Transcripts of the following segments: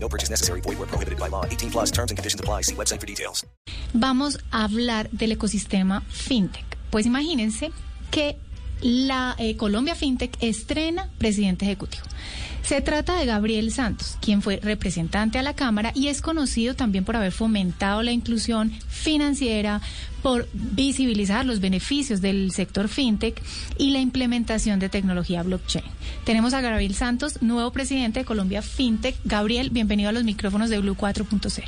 No purchase necessary. Void where prohibited by law. 18 plus terms and conditions apply. See website for details. Vamos a hablar del ecosistema fintech. Pues imagínense que la eh, Colombia Fintech estrena presidente ejecutivo. Se trata de Gabriel Santos, quien fue representante a la Cámara y es conocido también por haber fomentado la inclusión financiera, por visibilizar los beneficios del sector fintech y la implementación de tecnología blockchain. Tenemos a Gabriel Santos, nuevo presidente de Colombia Fintech. Gabriel, bienvenido a los micrófonos de Blue 4.0.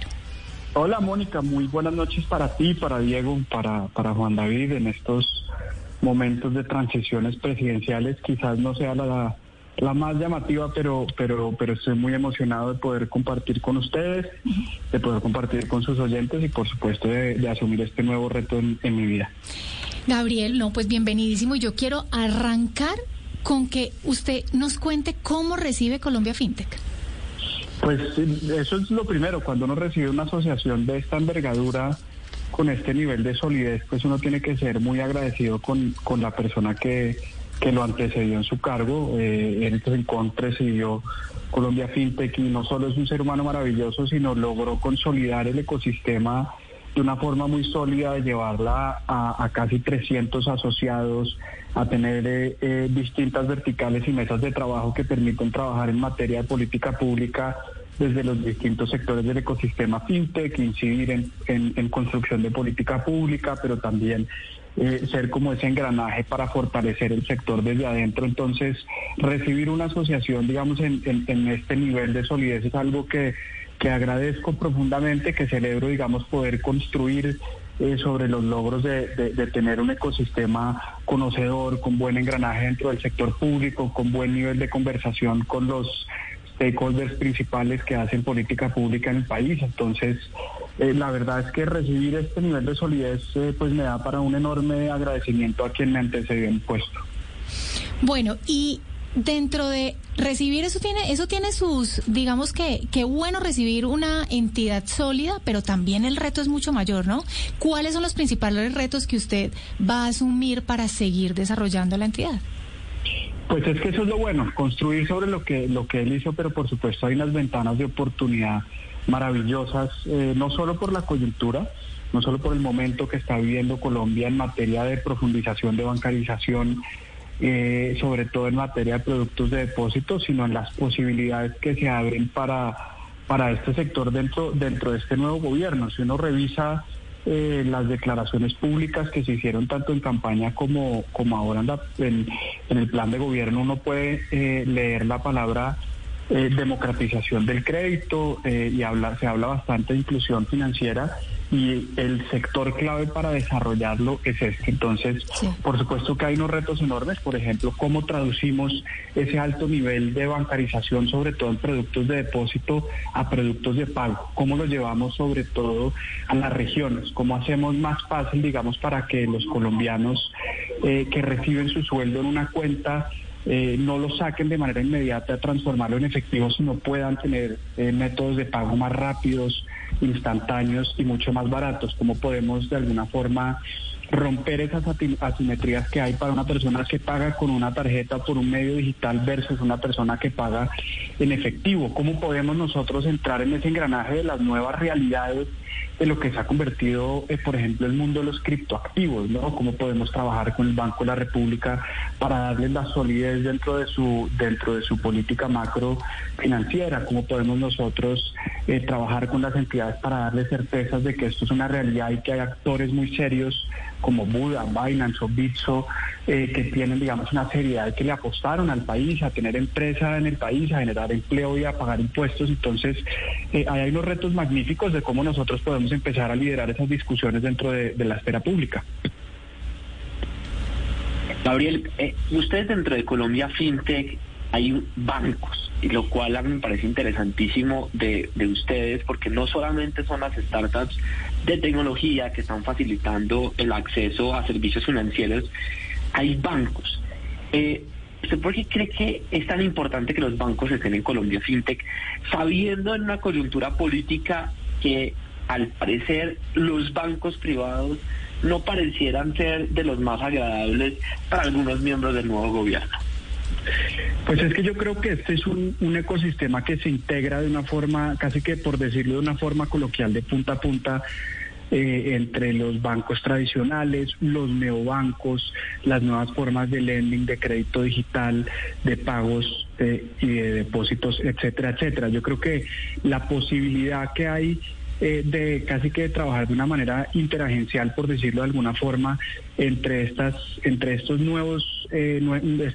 Hola Mónica, muy buenas noches para ti, para Diego, para, para Juan David en estos momentos de transiciones presidenciales. Quizás no sea la, la más llamativa, pero, pero, pero estoy muy emocionado de poder compartir con ustedes, de poder compartir con sus oyentes y por supuesto de, de asumir este nuevo reto en, en mi vida. Gabriel, no, pues bienvenidísimo. Yo quiero arrancar con que usted nos cuente cómo recibe Colombia FinTech. Pues eso es lo primero, cuando uno recibe una asociación de esta envergadura, con este nivel de solidez, pues uno tiene que ser muy agradecido con, con la persona que, que lo antecedió en su cargo. Eh, Eric Rincón presidió Colombia FinTech y no solo es un ser humano maravilloso, sino logró consolidar el ecosistema de una forma muy sólida, de llevarla a, a casi 300 asociados, a tener eh, eh, distintas verticales y mesas de trabajo que permiten trabajar en materia de política pública desde los distintos sectores del ecosistema fintech, incidir en, en, construcción de política pública, pero también eh, ser como ese engranaje para fortalecer el sector desde adentro. Entonces, recibir una asociación, digamos, en, en, en este nivel de solidez es algo que, que agradezco profundamente, que celebro, digamos, poder construir eh, sobre los logros de, de, tener un ecosistema conocedor, con buen engranaje dentro del sector público, con buen nivel de conversación con los stakeholders principales que hacen política pública en el país. Entonces, eh, la verdad es que recibir este nivel de solidez eh, pues me da para un enorme agradecimiento a quien me antecedió el puesto. Bueno, y dentro de recibir eso tiene eso tiene sus digamos que qué bueno recibir una entidad sólida pero también el reto es mucho mayor no cuáles son los principales retos que usted va a asumir para seguir desarrollando la entidad pues es que eso es lo bueno construir sobre lo que lo que él hizo pero por supuesto hay unas ventanas de oportunidad maravillosas eh, no solo por la coyuntura no solo por el momento que está viviendo Colombia en materia de profundización de bancarización eh, sobre todo en materia de productos de depósito, sino en las posibilidades que se abren para, para este sector dentro, dentro de este nuevo gobierno. Si uno revisa eh, las declaraciones públicas que se hicieron tanto en campaña como, como ahora en, la, en, el plan de gobierno, uno puede eh, leer la palabra eh, democratización del crédito y habla, se habla bastante de inclusión financiera y el sector clave para desarrollarlo es este. Entonces, sí. por supuesto que hay unos retos enormes, por ejemplo, cómo traducimos ese alto nivel de bancarización, sobre todo en productos de depósito, a productos de pago, cómo lo llevamos sobre todo a las regiones, cómo hacemos más fácil, digamos, para que los colombianos eh, que reciben su sueldo en una cuenta eh, no lo saquen de manera inmediata transformarlo en efectivo, sino puedan tener eh, métodos de pago más rápidos, instantáneos y mucho más baratos. ¿Cómo podemos de alguna forma romper esas asimetrías que hay para una persona que paga con una tarjeta por un medio digital versus una persona que paga en efectivo? ¿Cómo podemos nosotros entrar en ese engranaje de las nuevas realidades de lo que se ha convertido, eh, por ejemplo, el mundo de los criptoactivos, ¿no? Cómo podemos trabajar con el Banco de la República para darles la solidez dentro de su dentro de su política macro financiera, cómo podemos nosotros eh, trabajar con las entidades para darles certezas de que esto es una realidad y que hay actores muy serios como Buda, Binance o Bitso, eh, que tienen, digamos, una seriedad que le apostaron al país, a tener empresa en el país, a generar empleo y a pagar impuestos. Entonces, eh, hay unos retos magníficos de cómo nosotros podemos empezar a liderar esas discusiones dentro de, la esfera pública. Gabriel, eh, ustedes dentro de Colombia FinTech hay bancos, y lo cual a mí me parece interesantísimo de, de, ustedes, porque no solamente son las startups de tecnología que están facilitando el acceso a servicios financieros, hay bancos. Eh, ¿Usted por qué cree que es tan importante que los bancos estén en Colombia FinTech, sabiendo en una coyuntura política que al parecer los bancos privados no parecieran ser de los más agradables para algunos miembros del nuevo gobierno? Pues es que yo creo que este es un, ecosistema que se integra de una forma, casi que por decirlo de una forma coloquial, de punta a punta. Eh, entre los bancos tradicionales, los neobancos, las nuevas formas de lending, de crédito digital, de pagos eh, y de depósitos, etcétera, etcétera. Yo creo que la posibilidad que hay eh, de casi que trabajar de una manera interagencial, por decirlo de alguna forma, entre estas, entre estos nuevos, eh,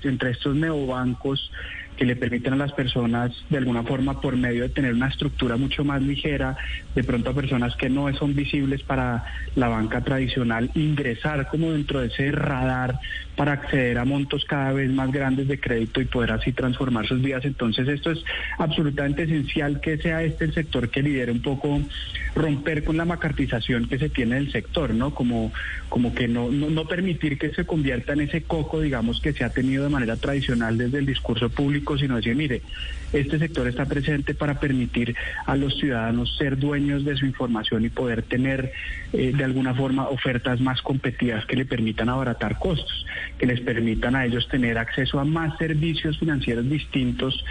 entre estos neobancos que le permiten a las personas de alguna forma por medio de tener una estructura mucho más ligera, de pronto a personas que no son visibles para la banca tradicional, ingresar como dentro de ese radar para acceder a montos cada vez más grandes de crédito y poder así transformar sus vidas. Entonces esto es absolutamente esencial que sea este el sector que lidere un poco romper con la macartización que se tiene del sector, ¿no? Como, como que no, no, no permitir que se convierta en ese coco, digamos, que se ha tenido de manera tradicional desde el discurso público, sino decir, mire, este sector está presente para permitir a los ciudadanos ser dueños de su información y poder tener eh, de alguna forma ofertas más competitivas que le permitan abaratar costos, que les permitan a ellos tener acceso a más servicios financieros distintos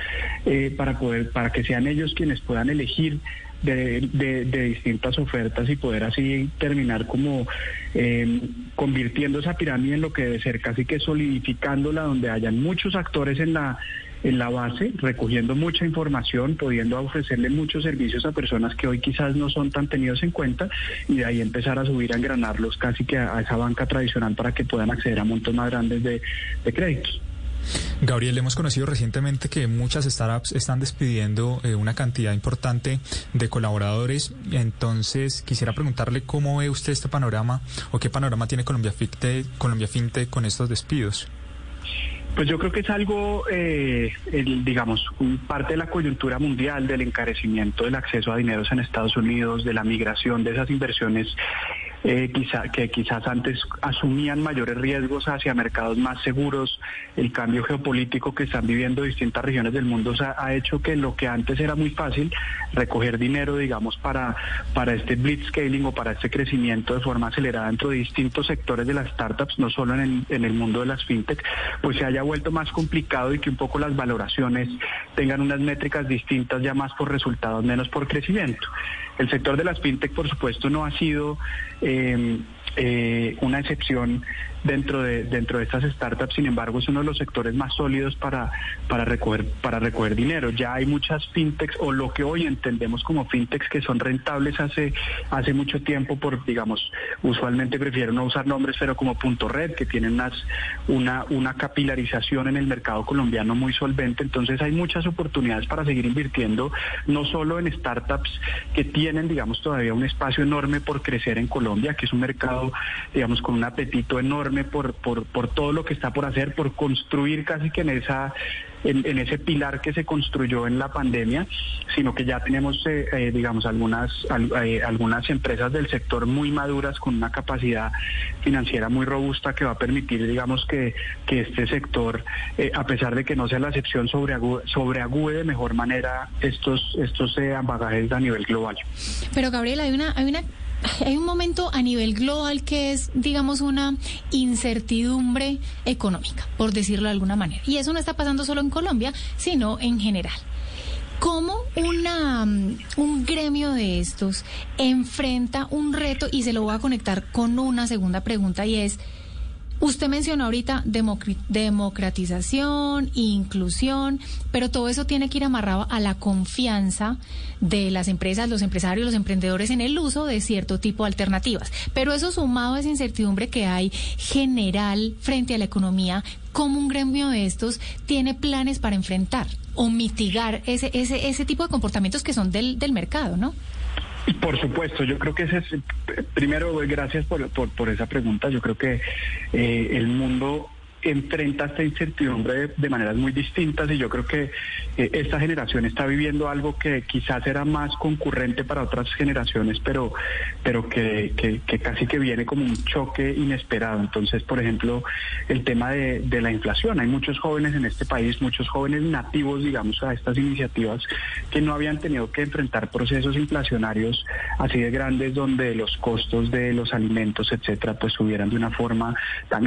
eh, para poder, para que sean ellos quienes puedan elegir de, distintas ofertas y poder así terminar como eh, convirtiendo esa pirámide en lo que debe ser, casi que solidificándola donde hayan muchos actores en la en la base, recogiendo mucha información, pudiendo ofrecerle muchos servicios a personas que hoy quizás no son tan tenidos en cuenta y de ahí empezar a subir, a engranarlos casi que a, esa banca tradicional para que puedan acceder a montos más grandes de, de créditos. Gabriel, hemos conocido recientemente que muchas startups están despidiendo eh, una cantidad importante de colaboradores. Entonces, quisiera preguntarle cómo ve usted este panorama o qué panorama tiene Colombia Fintech, Colombia Fintech con estos despidos. Pues yo creo que es algo, eh, digamos, parte de la coyuntura mundial del encarecimiento del acceso a dineros en Estados Unidos, de la migración de esas inversiones eh, quizá, que quizás antes asumían mayores riesgos hacia mercados más seguros. El cambio geopolítico que están viviendo distintas regiones del mundo ha, hecho que lo que antes era muy fácil, recoger dinero, digamos, para, para este blitzscaling o para este crecimiento de forma acelerada dentro de distintos sectores de las startups, no solo en el, en el mundo de las fintech, pues se haya vuelto más complicado y que un poco las valoraciones tengan unas métricas distintas ya más por resultados, menos por crecimiento. El sector de las fintech, por supuesto, no ha sido eh, eh, una excepción dentro de dentro de estas startups, sin embargo, es uno de los sectores más sólidos para para recoger para recoger dinero. Ya hay muchas fintechs o lo que hoy entendemos como fintechs que son rentables hace hace mucho tiempo por digamos, usualmente prefiero no usar nombres, pero como Punto Red que tienen una una capilarización en el mercado colombiano muy solvente, entonces hay muchas oportunidades para seguir invirtiendo no solo en startups que tienen digamos todavía un espacio enorme por crecer en Colombia, que es un mercado digamos con un apetito enorme por, por, por todo lo que está por hacer, por construir casi que en esa en, ese pilar que se construyó en la pandemia, sino que ya tenemos, eh, eh, digamos, algunas, eh, algunas empresas del sector muy maduras con una capacidad financiera muy robusta que va a permitir, digamos, que, que este sector, a pesar de que no sea la excepción, sobreagüe, de mejor manera estos, estos bagajes a nivel global. Pero Gabriel, hay una, hay una hay un momento a nivel global que es, digamos, una incertidumbre económica, por decirlo de alguna manera. Y eso no está pasando solo en Colombia, sino en general. ¿Cómo una, mm, un gremio de estos enfrenta un reto? Y se lo voy a conectar con una segunda pregunta y es, Usted mencionó ahorita democratización, inclusión, pero todo eso tiene que ir amarrado a la confianza de las empresas, los empresarios, los emprendedores en el uso de cierto tipo de alternativas. Pero eso sumado a esa incertidumbre que hay general frente a la economía, ¿cómo un gremio de estos tiene planes para enfrentar o mitigar ese, ese, ese tipo de comportamientos que son del, del mercado, ¿no? Por supuesto, yo creo que ese es, primero, gracias por, por, esa pregunta. Yo creo que eh, el mundo enfrenta esta incertidumbre de, maneras muy distintas y yo creo que eh, esta generación está viviendo algo que quizás era más concurrente para otras generaciones, pero, pero que, casi que viene como un choque inesperado. Entonces, por ejemplo, el tema de, de la inflación. Hay muchos jóvenes en este país, muchos jóvenes nativos, digamos, a estas iniciativas que no habían tenido que enfrentar procesos inflacionarios así de grandes donde los costos de los alimentos, etcétera, pues subieran de una forma tan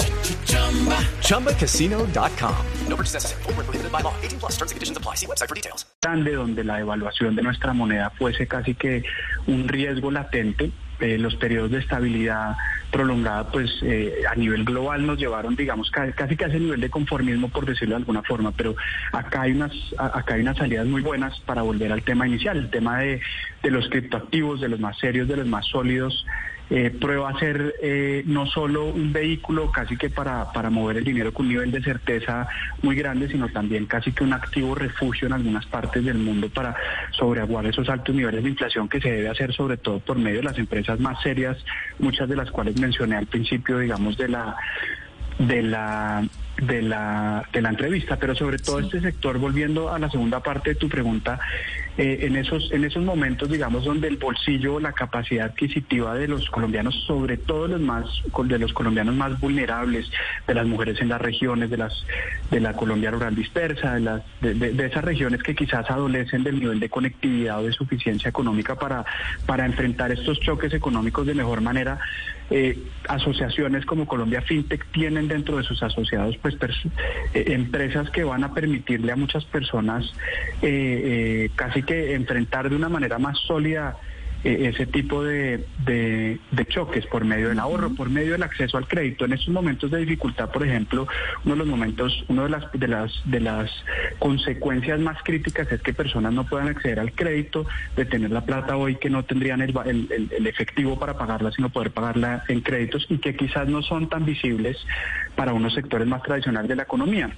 ChumbaCasino.com. No purchase necessary. Void where prohibited by law. 18 plus terms and conditions apply. See website for details. grande donde la devaluación de nuestra moneda fuese casi que un riesgo latente. Eh, los periodos de estabilidad prolongada, pues eh, a nivel global nos llevaron, digamos, ca- casi que a ese nivel de conformismo, por decirlo de alguna forma. Pero acá hay unas, acá hay unas salidas muy buenas para volver al tema inicial, el tema de, de los criptoactivos, de los más serios, de los más sólidos. Eh, prueba a ser eh, no solo un vehículo casi que para, para mover el dinero con un nivel de certeza muy grande, sino también casi que un activo refugio en algunas partes del mundo para sobreaguar esos altos niveles de inflación que se debe hacer sobre todo por medio de las empresas más serias, muchas de las cuales mencioné al principio, digamos, de la de la de la de la entrevista, pero sobre todo este sector, volviendo a la segunda parte de tu pregunta, eh, en esos en esos momentos, digamos, donde el bolsillo, la capacidad adquisitiva de los colombianos, sobre todo los más de los colombianos más vulnerables, de las mujeres en las regiones, de las de la Colombia rural dispersa, de las de, de- de esas regiones que quizás adolecen del nivel de conectividad o de suficiencia económica para para enfrentar estos choques económicos de mejor manera. Eh, asociaciones como Colombia FinTech tienen dentro de sus asociados pues eh, empresas que van a permitirle a muchas personas eh, eh, casi que enfrentar de una manera más sólida ese tipo de, de- de choques por medio del ahorro, por medio del acceso al crédito. En estos momentos de dificultad, por ejemplo, uno de los momentos, uno de las de las de las consecuencias más críticas es que personas no puedan acceder al crédito, de tener la plata hoy que no tendrían el, el- el- efectivo para pagarla, sino poder pagarla en créditos y que quizás no son tan visibles para unos sectores más tradicionales de la economía.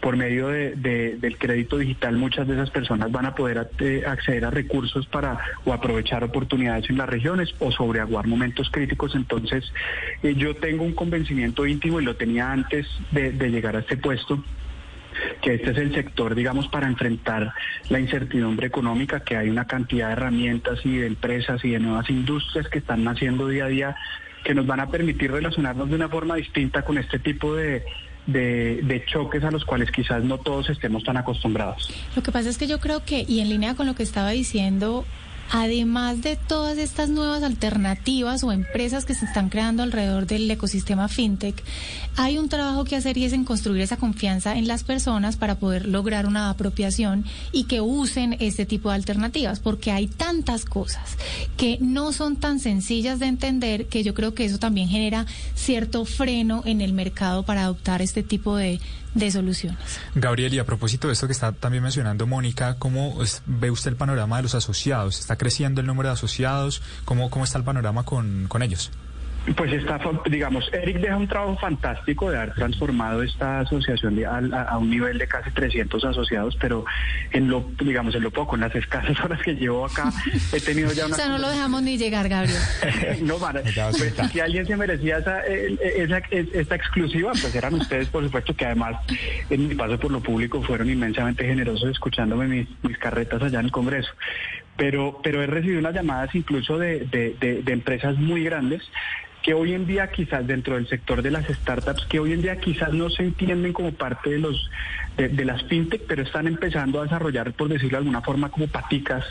Por medio de- de- del crédito digital, muchas de esas personas van a poder eh, acceder a recursos para o aprovechar oportunidades en las regiones o sobreaguar momentos críticos. Entonces, eh, yo tengo un convencimiento íntimo y lo tenía antes de, llegar a este puesto que este es el sector, digamos, para enfrentar la incertidumbre económica, que hay una cantidad de herramientas y de empresas y de nuevas industrias que están naciendo día a día que nos van a permitir relacionarnos de una forma distinta con este tipo de, de choques a los cuales quizás no todos estemos tan acostumbrados. Lo que pasa es que yo creo que, y en línea con lo que estaba diciendo, además de todas estas nuevas alternativas o empresas que se están creando alrededor del ecosistema fintech, hay un trabajo que hacer y es en construir esa confianza en las personas para poder lograr una apropiación y que usen este tipo de alternativas, porque hay tantas cosas que no son tan sencillas de entender que yo creo que eso también genera cierto freno en el mercado para adoptar este tipo de, de soluciones. Gabriel, y a propósito de esto que está también mencionando Mónica, ¿cómo es- ve usted el panorama de los asociados? ¿Está creciendo el número de asociados? ¿Cómo, cómo está el panorama con, con ellos? Pues está, digamos, Eric deja un trabajo fantástico de haber transformado esta asociación de- a, a un nivel de casi 300 asociados, pero en lo, digamos, en lo poco, en las escasas horas que llevo acá, he tenido ya O una... sea, no lo dejamos ni llegar, Gabriel. no, Mara, Ya vas a pues, si alguien se merecía esa, eh, esa, esta exclusiva, pues eran ustedes, por supuesto, que además en mi paso por lo público fueron inmensamente generosos escuchándome mis, mis carretas allá en el Congreso. Pero, pero he recibido unas llamadas incluso de, de- de- de empresas muy grandes que hoy en día quizás dentro del sector de las startups, que hoy en día quizás no se entienden como parte de los de, las fintech, pero están empezando a desarrollar, por decirlo de alguna forma, como paticas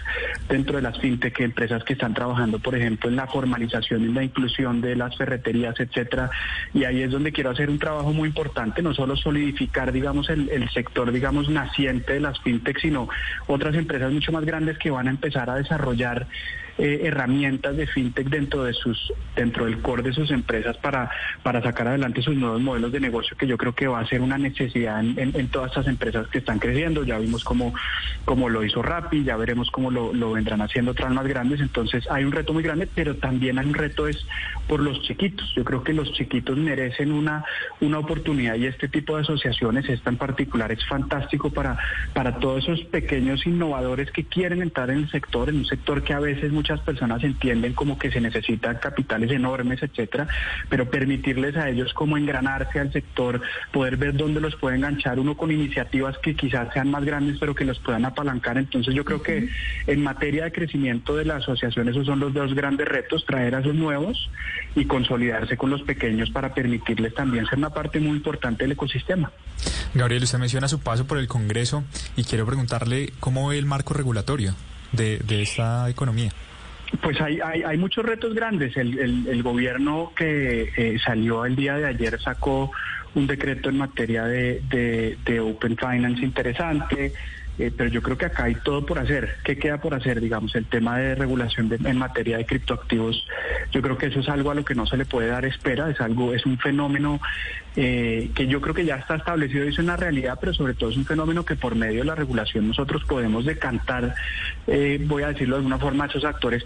dentro de las fintech, empresas que están trabajando, por ejemplo, en la formalización, en la inclusión de las ferreterías, etcétera. Y ahí es donde quiero hacer un trabajo muy importante, no solo solidificar, digamos, el, el sector, digamos, naciente de las fintech, sino otras empresas mucho más grandes que van a empezar a desarrollar eh, herramientas de fintech dentro de sus dentro del core de sus empresas para para sacar adelante sus nuevos modelos de negocio que yo creo que va a ser una necesidad en, todas estas empresas que están creciendo. Ya vimos cómo, cómo lo hizo Rappi, ya veremos cómo lo, lo vendrán haciendo otras más grandes. Entonces hay un reto muy grande, pero también hay un reto es por los chiquitos. Yo creo que los chiquitos merecen una, una oportunidad y este tipo de asociaciones, esta en particular, es fantástico para, para todos esos pequeños innovadores que quieren entrar en el sector, en un sector que a veces muchas personas entienden como que se necesitan capitales enormes, etcétera, pero permitirles a ellos como engranarse al sector, poder ver dónde los puede enganchar uno con iniciativas que quizás sean más grandes, pero que los puedan apalancar. Entonces yo creo que en materia de crecimiento de la asociación, esos son los dos grandes retos, traer a esos nuevos y consolidarse con los pequeños para permitirles también ser una parte muy importante del ecosistema. Gabriel, usted menciona su paso por el Congreso y quiero preguntarle cómo ve el marco regulatorio de, de esta economía. Pues hay, hay, hay, muchos retos grandes. El, el, el gobierno que eh, salió el día de ayer sacó un decreto en materia de, de, de Open Finance interesante. Eh, pero yo creo que acá hay todo por hacer. ¿Qué queda por hacer? Digamos, el tema de regulación en materia de criptoactivos, yo creo que eso es algo a lo que no se le puede dar espera, es algo, es un fenómeno eh, que yo creo que ya está establecido y es una realidad, pero sobre todo es un fenómeno que por medio de la regulación nosotros podemos decantar, eh, voy a decirlo de alguna forma, a esos actores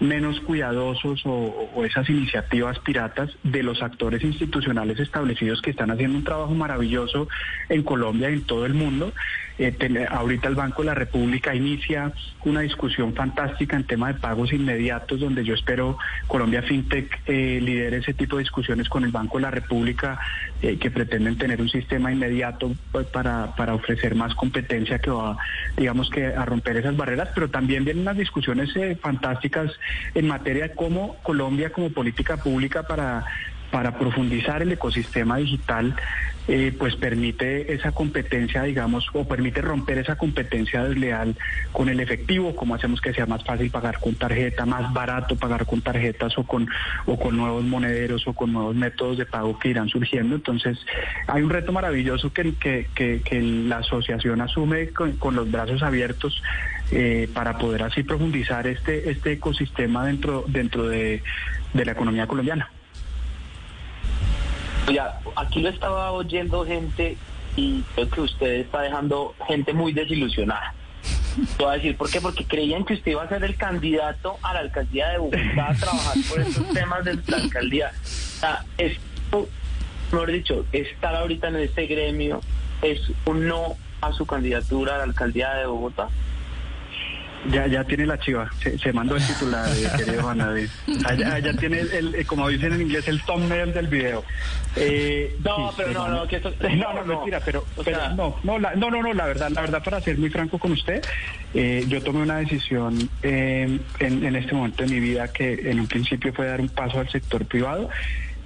menos cuidadosos o, esas iniciativas piratas de los actores institucionales establecidos que están haciendo un trabajo maravilloso en Colombia y en todo el mundo. Eh, ahorita el Banco de la República inicia una discusión fantástica en tema de pagos inmediatos, donde yo espero Colombia FinTech eh, lidere ese tipo de discusiones con el Banco de la República, eh, que pretenden tener un sistema inmediato pues, para, para ofrecer más competencia que va, digamos que, a romper esas barreras, pero también vienen unas discusiones fantásticas en materia de cómo Colombia como política pública para para profundizar el ecosistema digital, eh, pues permite esa competencia, digamos, o permite romper esa competencia desleal con el efectivo, como hacemos que sea más fácil pagar con tarjeta, más barato pagar con tarjetas o con, o con nuevos monederos o con nuevos métodos de pago que irán surgiendo. Entonces, hay un reto maravilloso que, que, que, la asociación asume con, con los brazos abiertos eh, para poder así profundizar este, este ecosistema dentro, dentro de, de la economía colombiana. Ya, aquí lo estaba oyendo gente y creo que usted está dejando gente muy desilusionada. Te voy a decir por qué, porque creían que usted iba a ser el candidato a la alcaldía de Bogotá a trabajar por estos temas de la alcaldía. O sea, esto, mejor dicho, estar ahorita en este gremio es un no a su candidatura a la alcaldía de Bogotá. Ya, ya tiene la chiva, se, se mandó el titular, eh, querido Juan David. Allá, allá tiene, el, el, como dicen en inglés, el thumbnail del video. Eh, no, sí, pero no, no, que esto, no, no, no, mentira, pero, pero sea, no, no, la, no, no, no, la verdad, la verdad, para ser muy franco con usted, eh, yo tomé una decisión eh, en, en este momento de mi vida que en un principio fue dar un paso al sector privado.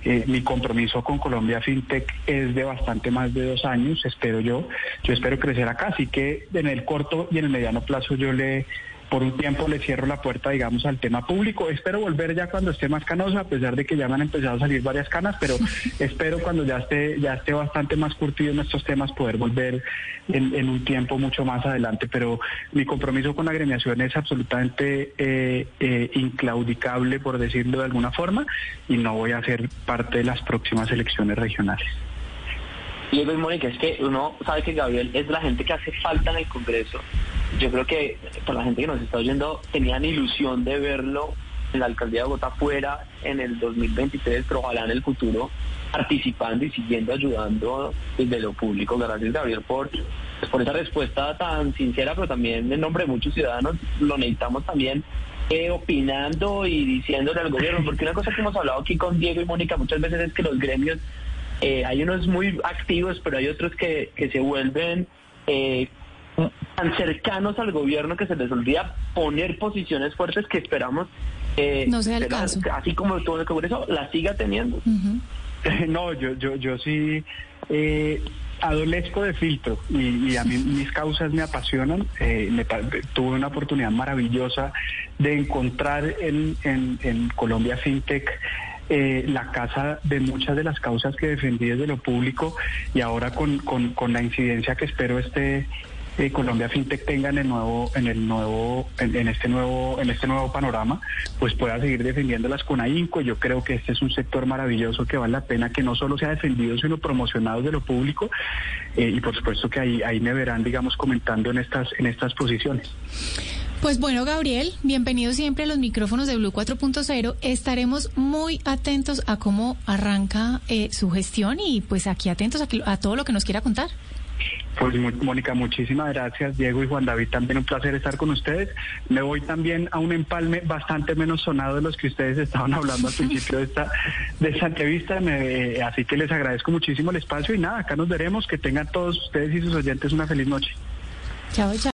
Eh, mi compromiso con Colombia FinTech es de bastante más de dos años, espero yo. Yo espero crecer acá, así que en el corto y en el mediano plazo yo le por un tiempo le cierro la puerta, digamos, al tema público. Espero volver ya cuando esté más canosa, a pesar de que ya me han empezado a salir varias canas, pero espero cuando ya esté, ya esté bastante más curtido en estos temas poder volver en, en un tiempo mucho más adelante. Pero mi compromiso con la agremiación es absolutamente eh, eh, inclaudicable, por decirlo de alguna forma, y no voy a ser parte de las próximas elecciones regionales. Y Mónica, es que uno sabe que Gabriel es la gente que hace falta en el Congreso yo creo que por la gente que nos está oyendo tenían ilusión de verlo en la alcaldía de Bogotá fuera en el 2023, pero ojalá en el futuro participando y siguiendo ayudando desde lo público. Gracias Gabriel por, pues, por esa respuesta tan sincera, pero también en nombre de muchos ciudadanos lo necesitamos también eh, opinando y diciéndole al gobierno, porque una cosa que hemos hablado aquí con Diego y Mónica muchas veces es que los gremios, eh, hay unos muy activos, pero hay otros que, que se vuelven... Eh, tan cercanos al gobierno que se les olvida poner posiciones fuertes que esperamos eh, no sea el caso. así como todo el Congreso la siga teniendo. Uh -huh. No, yo, yo, yo sí eh, adolezco de filtro y, y, a mí mis causas me apasionan. Eh, me, tuve una oportunidad maravillosa de encontrar en, en, en Colombia FinTech eh, la casa de muchas de las causas que defendí desde lo público y ahora con, con, con la incidencia que espero este Colombia FinTech tenga en el nuevo, en el nuevo, en, este nuevo, en este nuevo panorama, pues pueda seguir defendiéndolas con ahínco. Yo creo que este es un sector maravilloso que vale la pena que no solo sea defendido, sino promocionado de lo público. Eh, y por supuesto que ahí, ahí me verán, digamos, comentando en estas, en estas posiciones. Pues bueno, Gabriel, bienvenido siempre a los micrófonos de Blue 4.0. Estaremos muy atentos a cómo arranca eh, su gestión y pues aquí atentos a, que- a todo lo que nos quiera contar. Pues Mónica, muchísimas gracias. Diego y Juan David, también un placer estar con ustedes. Me voy también a un empalme bastante menos sonado de los que ustedes estaban hablando al principio de esta, de esta entrevista. Así que les agradezco muchísimo el espacio y nada, acá nos veremos. Que tengan todos ustedes y sus oyentes una feliz noche. Chao, chao.